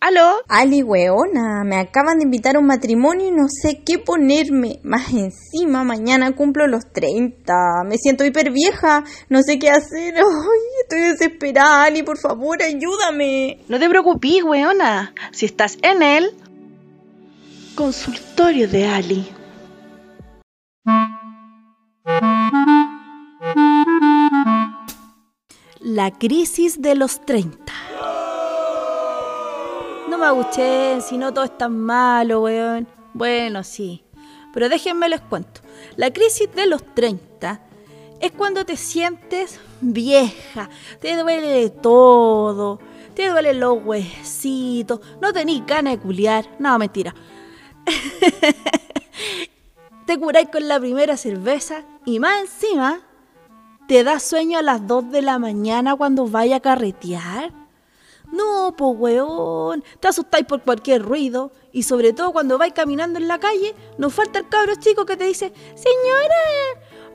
¿Aló? Ali, weona, me acaban de invitar a un matrimonio y no sé qué ponerme. Más encima, mañana cumplo los 30. Me siento hiper vieja, no sé qué hacer. Ay, estoy desesperada, Ali, por favor, ayúdame. No te preocupes, weona. Si estás en el consultorio de Ali. La crisis de los 30. No me si no todo es tan malo, weón. Bueno, sí. Pero déjenme les cuento. La crisis de los 30 es cuando te sientes vieja, te duele todo, te duelen los huesitos, no tenés ganas de culiar. No, mentira. te curáis con la primera cerveza y más encima te da sueño a las 2 de la mañana cuando vaya a carretear. No, pues weón, te asustáis por cualquier ruido y sobre todo cuando vais caminando en la calle, nos falta el cabro chico que te dice, señora,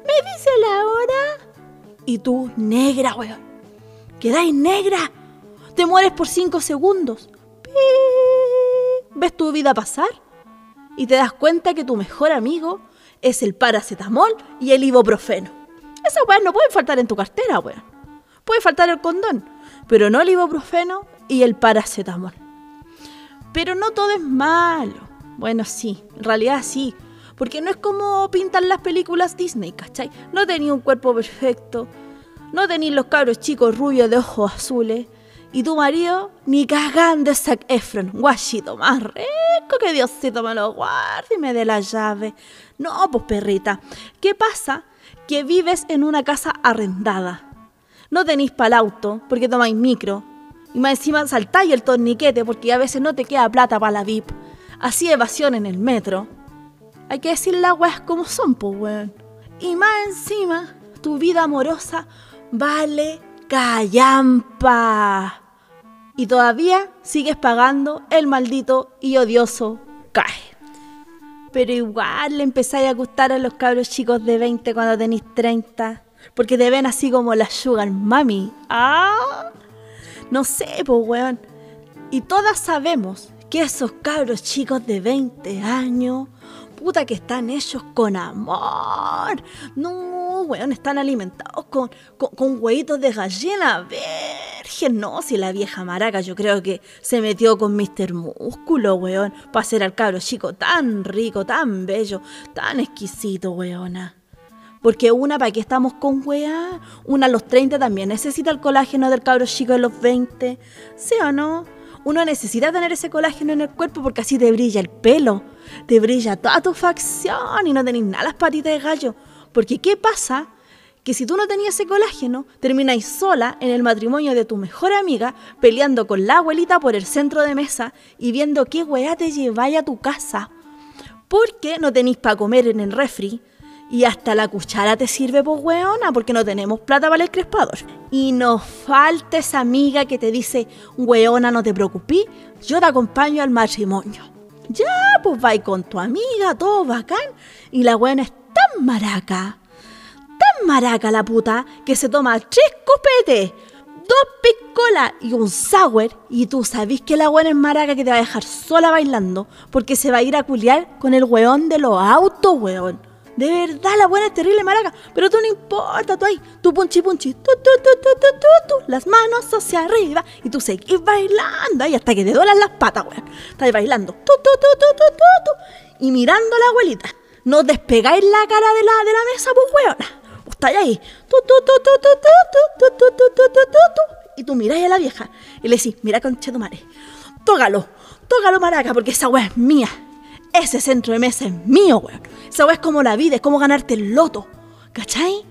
¿me dice la hora? Y tú, negra, weón, quedáis negra, te mueres por cinco segundos. ¿Ves tu vida pasar? Y te das cuenta que tu mejor amigo es el paracetamol y el ibuprofeno. Esas weas no pueden faltar en tu cartera, weón. Puede faltar el condón, pero no el ibuprofeno y el paracetamol. Pero no todo es malo. Bueno, sí, en realidad sí. Porque no es como pintan las películas Disney, ¿cachai? No tenía un cuerpo perfecto, no tenía los cabros chicos rubios de ojos azules, y tu marido ni cagando es Zac Efron, guachito más rico que Diosito me lo guarde y me dé la llave. No, pues perrita, ¿qué pasa? Que vives en una casa arrendada no tenéis para el auto porque tomáis micro. Y más encima saltáis el torniquete porque a veces no te queda plata para la VIP. Así evasión en el metro. Hay que decir las weas como son, pues weón. Y más encima, tu vida amorosa vale callampa. Y todavía sigues pagando el maldito y odioso CAE. Pero igual le empezáis a gustar a los cabros chicos de 20 cuando tenéis 30 porque te ven así como la sugar mami. Ah, no sé, pues weón. Y todas sabemos que esos cabros chicos de 20 años, puta que están ellos con amor. No, weón, están alimentados con, con, huevitos de gallina virgen. No, si la vieja maraca yo creo que se metió con Mr. Músculo, weón, para ser al cabro chico tan rico, tan bello, tan exquisito, weona. Porque una, ¿para qué estamos con weá? Una a los 30 también necesita el colágeno del cabro chico de los 20. ¿Sí o no? Uno necesita tener ese colágeno en el cuerpo porque así te brilla el pelo, te brilla toda tu facción y no tenés nada las patitas de gallo. Porque ¿qué pasa? Que si tú no tenías ese colágeno, termináis sola en el matrimonio de tu mejor amiga, peleando con la abuelita por el centro de mesa y viendo qué weá te lleváis a tu casa. Porque no tenéis para comer en el refri, y hasta la cuchara te sirve, pues, weona, porque no tenemos plata para el crespador. Y nos falta esa amiga que te dice, weona, no te preocupes, yo te acompaño al matrimonio. Ya, pues va con tu amiga, todo bacán. Y la weona es tan maraca, tan maraca la puta, que se toma tres copetes, dos piscolas y un sour. Y tú sabes que la weona es maraca que te va a dejar sola bailando, porque se va a ir a culiar con el weón de los autos, weón. De verdad, la buena es terrible maraca. Pero tú no importa, tú ahí, tú punchi punchi, tú, tú, tú, tú, tú, tú, tú, las manos hacia arriba. Y tú seguís bailando ahí hasta que te duelan las patas, weón. Estás bailando, tú, tú, tú, tú, tú, tú, tú. Y mirando a la abuelita. No despegáis la cara de la, de la mesa, pues. Vos estáis ahí, tú, tú, tú, tú, tú, tú, tú, tú, tú, tú, tú, tú, Y tú miráis a la vieja y le decís, mira, conchetumare, tógalo, tógalo, maraca, porque esa weá es mía. Ese centro de mesa es mío, weón. Esa weá es como la vida, es como ganarte el loto. ¿Cachai?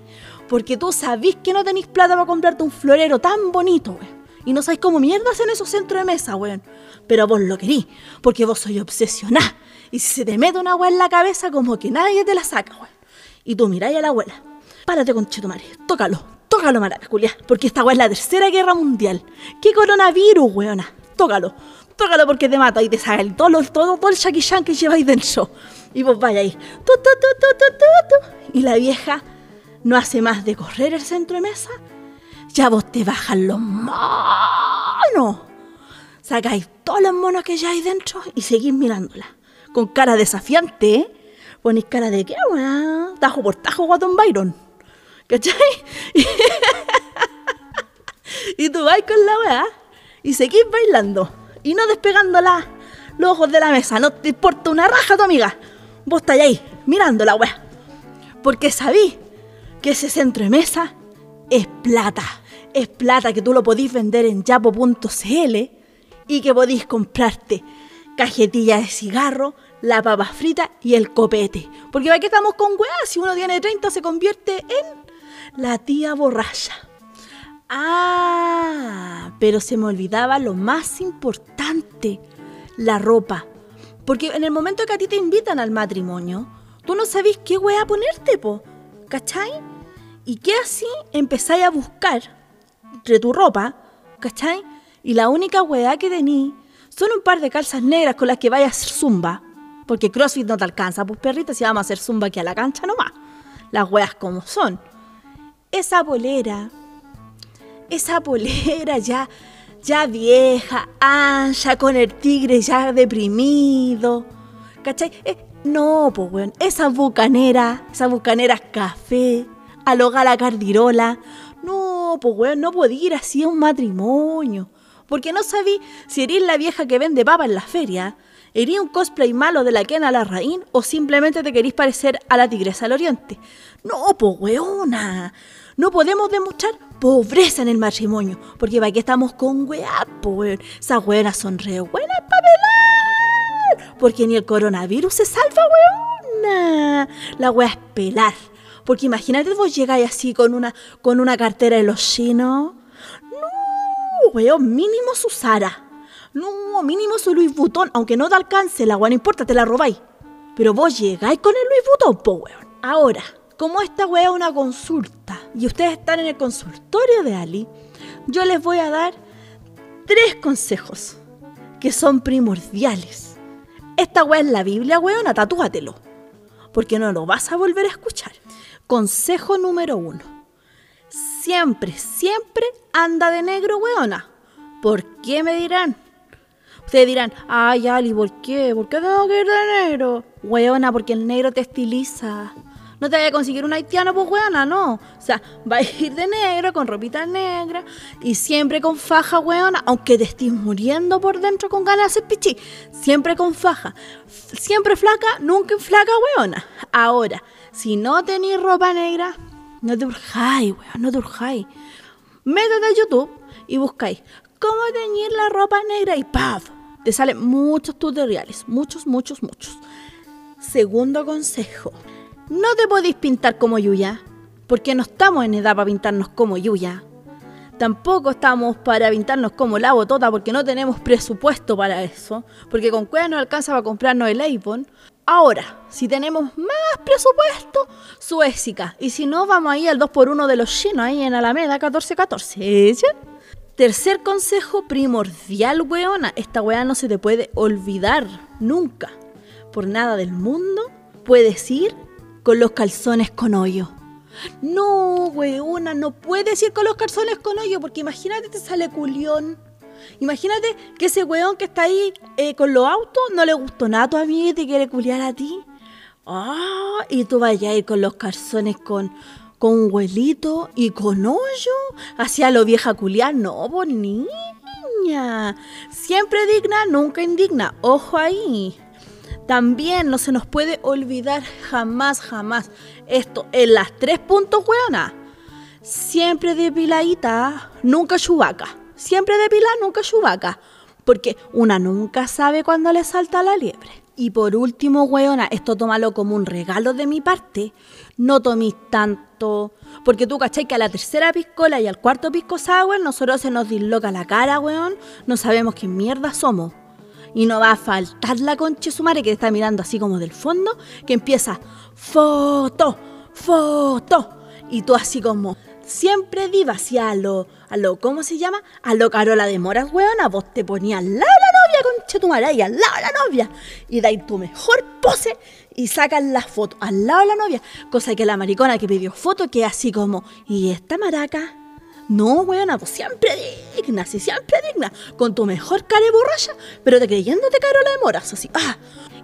Porque tú sabís que no tenéis plata para comprarte un florero tan bonito, weón. Y no sabéis cómo mierda hacen esos centros de mesa, weón. Pero vos lo querís, porque vos sois obsesionada. Y si se te mete una weá en la cabeza, como que nadie te la saca, weón. Y tú miráis a la abuela. Párate con Chetumare, tócalo, tócalo, maraca, porque esta weá es la tercera guerra mundial. ¿Qué coronavirus, weona? Tócalo, tócalo porque te mata y te saca el, todo, todo, todo el Shaki que lleváis dentro. Y vos vaya ahí. y la vieja no hace más de correr el centro de mesa. Ya vos te bajan los manos. Sacáis todos los monos que hay dentro y seguís mirándola. Con cara desafiante, ¿eh? Ponéis cara de qué, weá. Tajo por tajo, guatón Byron. ¿Cachai? y tú vais con la weá y seguís bailando. Y no despegándola los ojos de la mesa. No te importa una raja tu amiga. Vos estáis ahí, mirando la weá. Porque sabí que ese centro de mesa es plata. Es plata que tú lo podís vender en yapo.cl y que podís comprarte cajetilla de cigarro, la papa frita y el copete. Porque aquí estamos con weá, si uno tiene 30 se convierte en la tía borracha. Ah, pero se me olvidaba lo más importante, la ropa. Porque en el momento que a ti te invitan al matrimonio, tú no sabes qué weá ponerte, po. ¿Cachai? Y que así empezáis a buscar entre tu ropa, ¿cachai? Y la única weá que tení son un par de calzas negras con las que vayas a hacer zumba. Porque CrossFit no te alcanza, pues perrita, si vamos a hacer zumba aquí a la cancha nomás. Las weas como son. Esa polera, esa polera ya, ya vieja, ancha, con el tigre ya deprimido. ¿Cachai? Eh, no, pues weón, esa bucanera, esa bucanera café, aloga la cardirola. No, pues weón, no podía ir así a un matrimonio. Porque no sabí si eres la vieja que vende papa en la feria, ¿Ería un cosplay malo de la Kena Larraín o simplemente te querís parecer a la tigresa del oriente? No, po weona. No podemos demostrar pobreza en el matrimonio, porque para qué estamos con weá, weón. Esas weonas son re buenas para pelar. Porque ni el coronavirus se salva, weona. La weá es pelar. Porque imagínate vos llegáis así con una, con una cartera de los chinos. No, weón, mínimo Susara. No, mínimo su Louis Vuitton, aunque no te alcance, la agua no importa, te la robáis. Pero vos llegáis con el Louis Vuitton, po weón. Ahora, como esta weá es una consulta y ustedes están en el consultorio de Ali, yo les voy a dar tres consejos que son primordiales. Esta weá es la Biblia, weón, tatúatelo. Porque no lo vas a volver a escuchar. Consejo número uno. Siempre, siempre anda de negro, weona. ¿Por qué me dirán? Ustedes dirán, ay, Ali, ¿por qué? ¿Por qué tengo que ir de negro? Weona, porque el negro te estiliza. No te vaya a conseguir un haitiano, pues weona, no. O sea, va a ir de negro, con ropita negra y siempre con faja, weona, aunque te estés muriendo por dentro con ganas de hacer pichi. Siempre con faja. Siempre flaca, nunca flaca, weona. Ahora, si no tenéis ropa negra, no te urjáis, weón, no te urjáis. Métete a YouTube y buscáis cómo teñir la ropa negra y ¡paf! Te salen muchos tutoriales, muchos, muchos, muchos. Segundo consejo, no te podéis pintar como Yuya, porque no estamos en edad para pintarnos como Yuya. Tampoco estamos para pintarnos como la botota porque no tenemos presupuesto para eso, porque con cueva no alcanza para comprarnos el iPhone. Ahora, si tenemos más presupuesto, Suécica. Y si no, vamos ahí al 2x1 de los chinos, ahí en Alameda 1414. ¿Sí? Tercer consejo primordial, weona. Esta weá no se te puede olvidar nunca. Por nada del mundo puedes ir con los calzones con hoyo. No, weona, no puedes ir con los calzones con hoyo porque imagínate te sale culión. Imagínate que ese weón que está ahí eh, con los autos no le gustó nada a tu amiga y te quiere culiar a ti. Ah, y tú vayas a ir con los calzones con con huelito y con hoyo hacia lo vieja culiar. No, pues niña. Siempre digna, nunca indigna. Ojo ahí. También no se nos puede olvidar jamás, jamás esto en las tres puntos, weona. Siempre depiladita, nunca chubaca. Siempre depilada, nunca chubaca. Porque una nunca sabe cuándo le salta la liebre. Y por último, weona, esto tómalo como un regalo de mi parte. No tomís tanto. Porque tú cachai que a la tercera piscola y al cuarto pisco sour nosotros se nos disloca la cara, weón. No sabemos qué mierda somos. Y no va a faltar la concha su madre que está mirando así como del fondo, que empieza foto, foto. Y tú así como, siempre diva hacia a lo, a lo, ¿cómo se llama? A lo Carola de Moras, weona. Vos te ponías al lado concha tu ahí al lado de la novia. Y dais tu mejor pose y sacan la foto al lado de la novia. Cosa que la maricona que pidió foto que así como, ¿y esta maraca? No, weona, pues siempre digna, sí, siempre digna. Con tu mejor cara de borracha, pero te creyéndote Carola de Moras, así. Ah,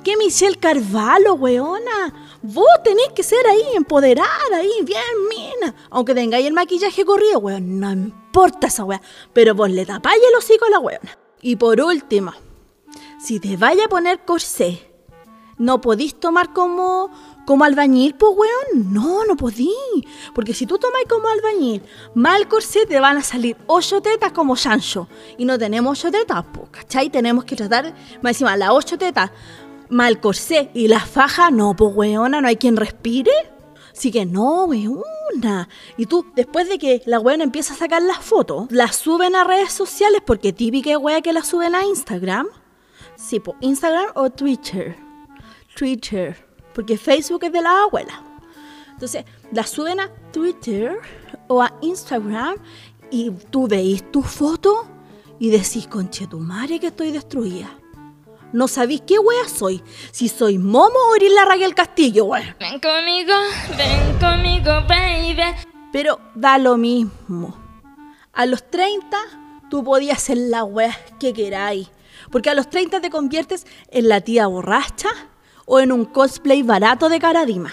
que Michelle Carvalho, weona. Vos tenés que ser ahí, empoderada, ahí, bien mina. Aunque tengáis el maquillaje corrido, weón, no importa esa weá. Pero vos le tapáis el hocico a la weona. Y por último, si te vaya a poner corsé, no podís tomar como, como albañil, pues weón. No, no podí. Porque si tú tomáis como albañil, mal corsé, te van a salir ocho tetas como Sancho. Y no tenemos ocho tetas, pues, ¿cachai? Tenemos que tratar, más encima, las ocho tetas, mal corsé y la faja, no, pues weona, no hay quien respire. Así que no, weona. Y tú, después de que la weona empieza a sacar las fotos, las suben a redes sociales, porque típica wea que las suben a Instagram. Sí, pues Instagram o Twitter. Twitter, porque Facebook es de la abuela. Entonces, la suben a Twitter o a Instagram y tú veis tu foto y decís, conche tu madre que estoy destruida. No sabéis qué wea soy. Si soy Momo o eres la Raquel Castillo, wea. Ven conmigo, ven conmigo, baby. Pero da lo mismo. A los 30 tú podías ser la wea que queráis. Porque a los 30 te conviertes en la tía borracha o en un cosplay barato de Caradima.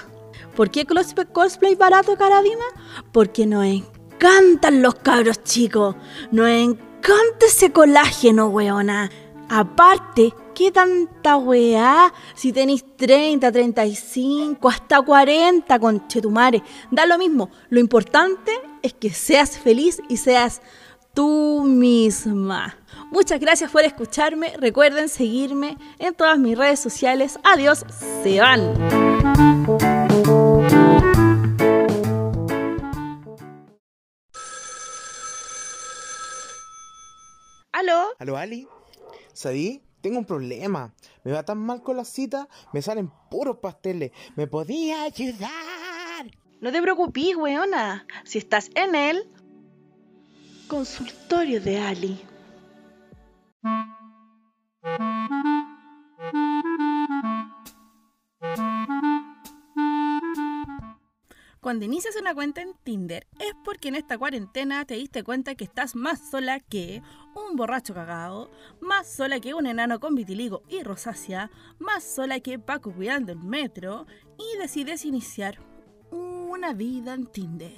¿Por qué cosplay barato de? Porque nos encantan los cabros chicos. Nos encanta ese colágeno, weona. Aparte, ¿qué tanta weá? Si tenéis 30, 35, hasta 40, con Chetumare. Da lo mismo. Lo importante es que seas feliz y seas tú misma. Muchas gracias por escucharme. Recuerden seguirme en todas mis redes sociales. Adiós, se van. ¿Aló? ¿Aló, Ali? ¿Sabí? Tengo un problema. Me va tan mal con la cita, me salen puros pasteles. ¿Me podía ayudar? No te preocupes, weona. Si estás en el consultorio de Ali. Cuando inicias una cuenta en Tinder es porque en esta cuarentena te diste cuenta que estás más sola que un borracho cagado, más sola que un enano con vitiligo y rosácea, más sola que Paco cuidando el metro y decides iniciar una vida en Tinder.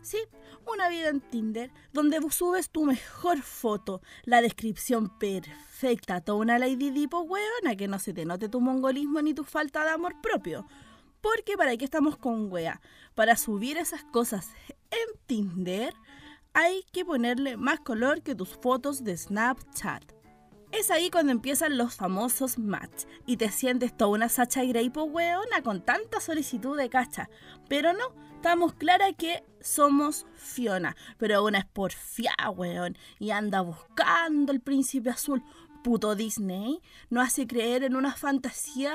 Sí, una vida en Tinder donde subes tu mejor foto, la descripción perfecta, toda una lady tipo hueona que no se te note tu mongolismo ni tu falta de amor propio. Porque para qué estamos con wea. Para subir esas cosas en Tinder hay que ponerle más color que tus fotos de Snapchat. Es ahí cuando empiezan los famosos match y te sientes toda una Sacha Grey po weona con tanta solicitud de cacha. Pero no, estamos claras que somos Fiona, pero una es porfiada, weón, y anda buscando el príncipe azul puto Disney nos hace creer en una fantasía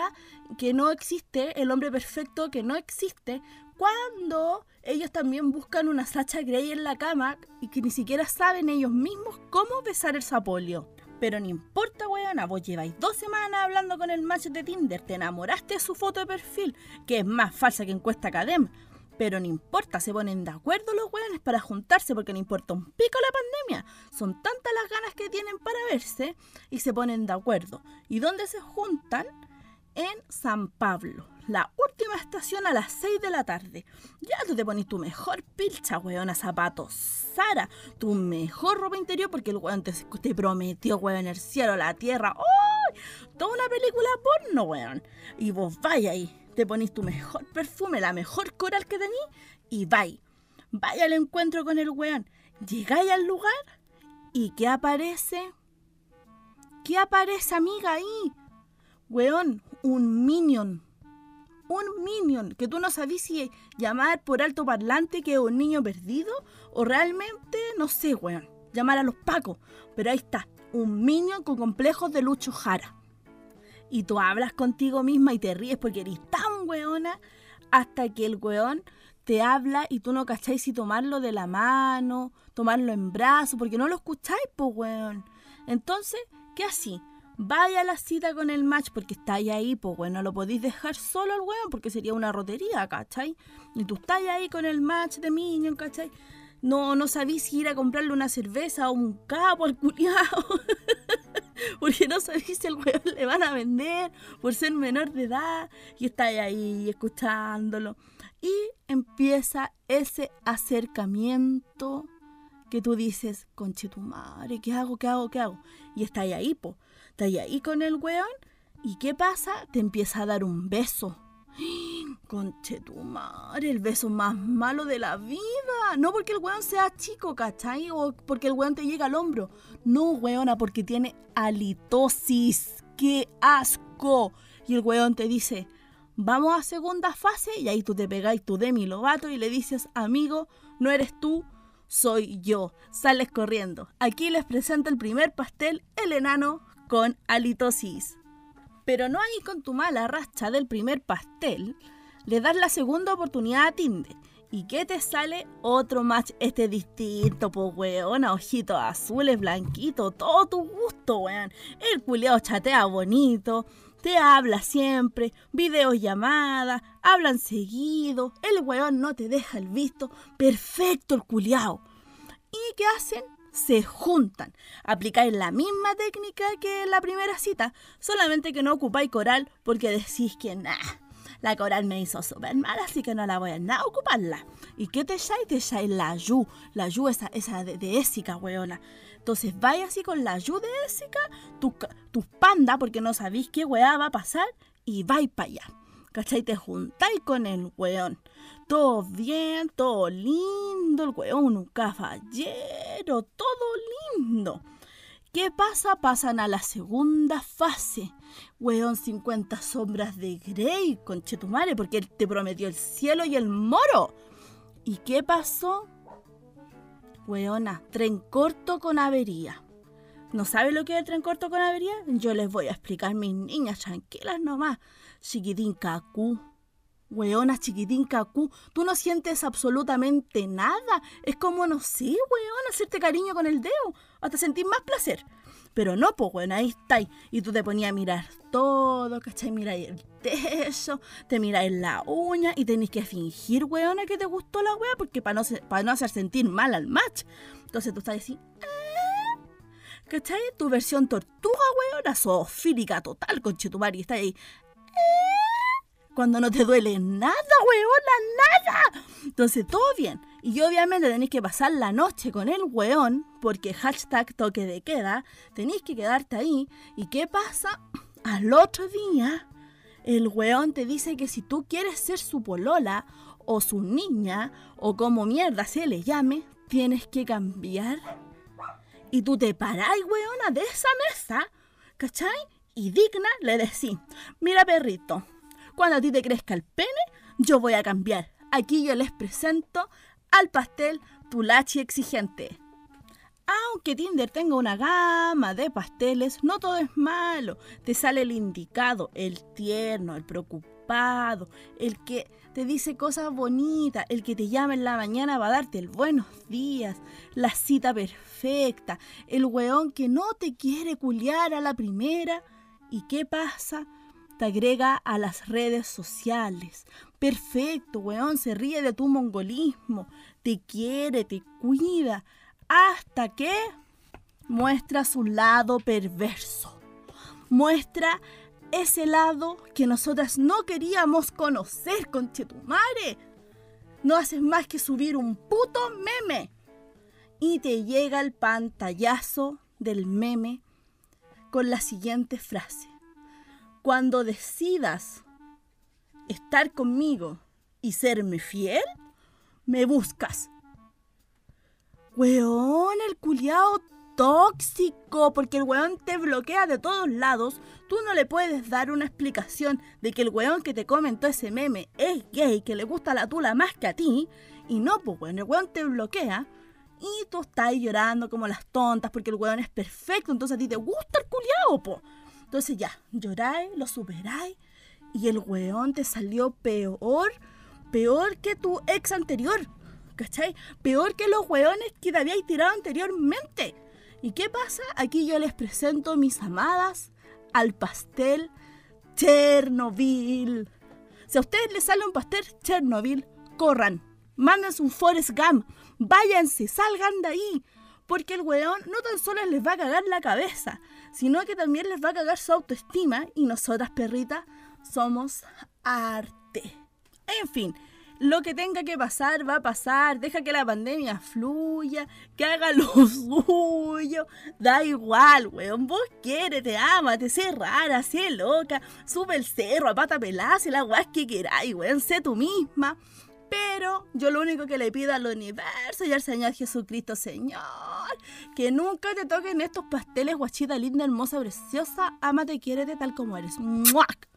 que no existe, el hombre perfecto que no existe, cuando ellos también buscan una Sacha Grey en la cama y que ni siquiera saben ellos mismos cómo besar el sapolio. Pero no importa, weona, vos lleváis dos semanas hablando con el macho de Tinder, te enamoraste de su foto de perfil, que es más falsa que encuesta Academ, pero no importa, se ponen de acuerdo los weones para juntarse porque no importa un pico la pandemia. Son tantas las ganas que tienen para verse y se ponen de acuerdo. ¿Y dónde se juntan? En San Pablo, la última estación a las 6 de la tarde. Ya tú te pones tu mejor pilcha, weona, zapatos, Sara, tu mejor ropa interior porque el weón te, te prometió, weón, el cielo, la tierra. ¡Oh! Toda una película porno, weón. Y vos vaya ahí te ponís tu mejor perfume, la mejor coral que tenís y vais. Vaya al encuentro con el weón. Llegáis al lugar y ¿qué aparece? ¿Qué aparece, amiga, ahí? Weón, un minion. Un minion que tú no sabís si llamar por alto parlante que es un niño perdido o realmente, no sé, weón, llamar a los pacos. Pero ahí está, un minion con complejos de Lucho Jara y tú hablas contigo misma y te ríes porque eres weona hasta que el weón te habla y tú no cacháis si tomarlo de la mano, tomarlo en brazo, porque no lo escucháis, pues weón. Entonces, ¿qué así? Vaya a la cita con el match porque estáis ahí, pues bueno, no lo podéis dejar solo al weón porque sería una rotería, ¿cachai? Y tú estás ahí con el match de Minion, ¿cachai? no, no sabís si ir a comprarle una cerveza o un capo al culiao. Porque no sabís si el weón le van a vender por ser menor de edad. Y estáis ahí escuchándolo. Y empieza ese acercamiento que tú dices, conche tu madre, ¿qué hago? ¿Qué hago? ¿Qué hago? Y estáis ahí, po. Estáis ahí con el weón. ¿Y qué pasa? Te empieza a dar un beso. Conche tu madre, el beso más malo de la vida. No porque el weón sea chico, ¿cachai? O porque el weón te llega al hombro. No, weona, porque tiene halitosis. ¡Qué asco! Y el weón te dice, vamos a segunda fase. Y ahí tú te pegáis tu Demi Lovato y le dices, amigo, no eres tú, soy yo. Sales corriendo. Aquí les presento el primer pastel, el enano con halitosis. Pero no ahí con tu mala racha del primer pastel, le das la segunda oportunidad a Tinder. ¿Y qué te sale? Otro match este distinto, pues weón, ojitos azules, blanquitos, todo tu gusto, weón. El culiao chatea bonito, te habla siempre, videollamadas, hablan seguido, el weón no te deja el visto, perfecto el culiao. ¿Y qué hacen? Se juntan. Aplicáis la misma técnica que en la primera cita, solamente que no ocupáis coral porque decís que la coral me hizo súper mal, así que no la voy a nada ocuparla. ¿Y qué te echáis? Te echáis la yu, la yu esa, esa de, de ésica, weona. Entonces vais así con la yu de ésica, tus tu panda, porque no sabéis qué weá va a pasar, y vais para allá. ¿Cachai? Te juntáis con el weón. Todo bien, todo lindo, el weón, un caballero, todo lindo. ¿Qué pasa? Pasan a la segunda fase. Weón, 50 sombras de Grey, conchetumare, porque él te prometió el cielo y el moro. ¿Y qué pasó? Weona, tren corto con avería. ¿No sabe lo que es el tren corto con avería? Yo les voy a explicar, mis niñas, tranquilas nomás. Chiquitín cacú Weona chiquitín cacú, tú no sientes absolutamente nada. Es como, no sé, weón, hacerte cariño con el dedo, hasta sentir más placer. Pero no, pues, weón, ahí estáis. Y tú te ponías a mirar todo, ¿cachai? Miráis el techo, te miráis la uña y tenés que fingir, weona, que te gustó la wea, porque para no, para no hacer sentir mal al match. Entonces tú estás así, ah", ¿cachai? Tu versión tortuga, weona, zoofílica total, conchetumar, y está ahí, cuando no te duele nada, weona, nada. Entonces, todo bien. Y obviamente tenéis que pasar la noche con el weón, porque hashtag toque de queda, tenéis que quedarte ahí. ¿Y qué pasa? Al otro día, el weón te dice que si tú quieres ser su polola, o su niña, o como mierda se le llame, tienes que cambiar. Y tú te paráis, weona, de esa mesa, ¿cachai? Y digna le decís, mira perrito, cuando a ti te crezca el pene, yo voy a cambiar. Aquí yo les presento al pastel Tulachi exigente. Aunque Tinder tenga una gama de pasteles, no todo es malo. Te sale el indicado, el tierno, el preocupado, el que te dice cosas bonitas, el que te llama en la mañana va a darte el buenos días, la cita perfecta, el weón que no te quiere culiar a la primera. ¿Y qué pasa? te agrega a las redes sociales. Perfecto, weón, se ríe de tu mongolismo, te quiere, te cuida, hasta que muestra su lado perverso. Muestra ese lado que nosotras no queríamos conocer, con Chetumare. No haces más que subir un puto meme. Y te llega el pantallazo del meme con la siguiente frase cuando decidas estar conmigo y serme fiel, me buscas. Weón, el culiao tóxico, porque el weón te bloquea de todos lados. Tú no le puedes dar una explicación de que el weón que te comentó ese meme es gay, que le gusta la tula más que a ti. Y no, pues weón, el weón te bloquea. Y tú estás llorando como las tontas porque el weón es perfecto, entonces a ti te gusta el culiao, po. Entonces ya, lloráis, lo superáis y el weón te salió peor, peor que tu ex anterior. ¿Cachai? Peor que los weones que te habíais tirado anteriormente. ¿Y qué pasa? Aquí yo les presento, mis amadas, al pastel Chernobyl. Si a ustedes les sale un pastel Chernobyl, corran, Mándense un Forest Gump. Váyanse, salgan de ahí. Porque el weón no tan solo les va a cagar la cabeza, sino que también les va a cagar su autoestima. Y nosotras, perritas, somos arte. En fin, lo que tenga que pasar va a pasar, deja que la pandemia fluya, que haga lo suyo, da igual, weón, vos quieres, te ama, te sé rara, sé loca, sube el cerro a pata pelada, si la weá que queráis, weón, sé tú misma. Pero yo lo único que le pido al universo y al Señor Jesucristo, Señor, que nunca te toquen estos pasteles, guachita linda, hermosa, preciosa, ámate, quiérete tal como eres. ¡Muac!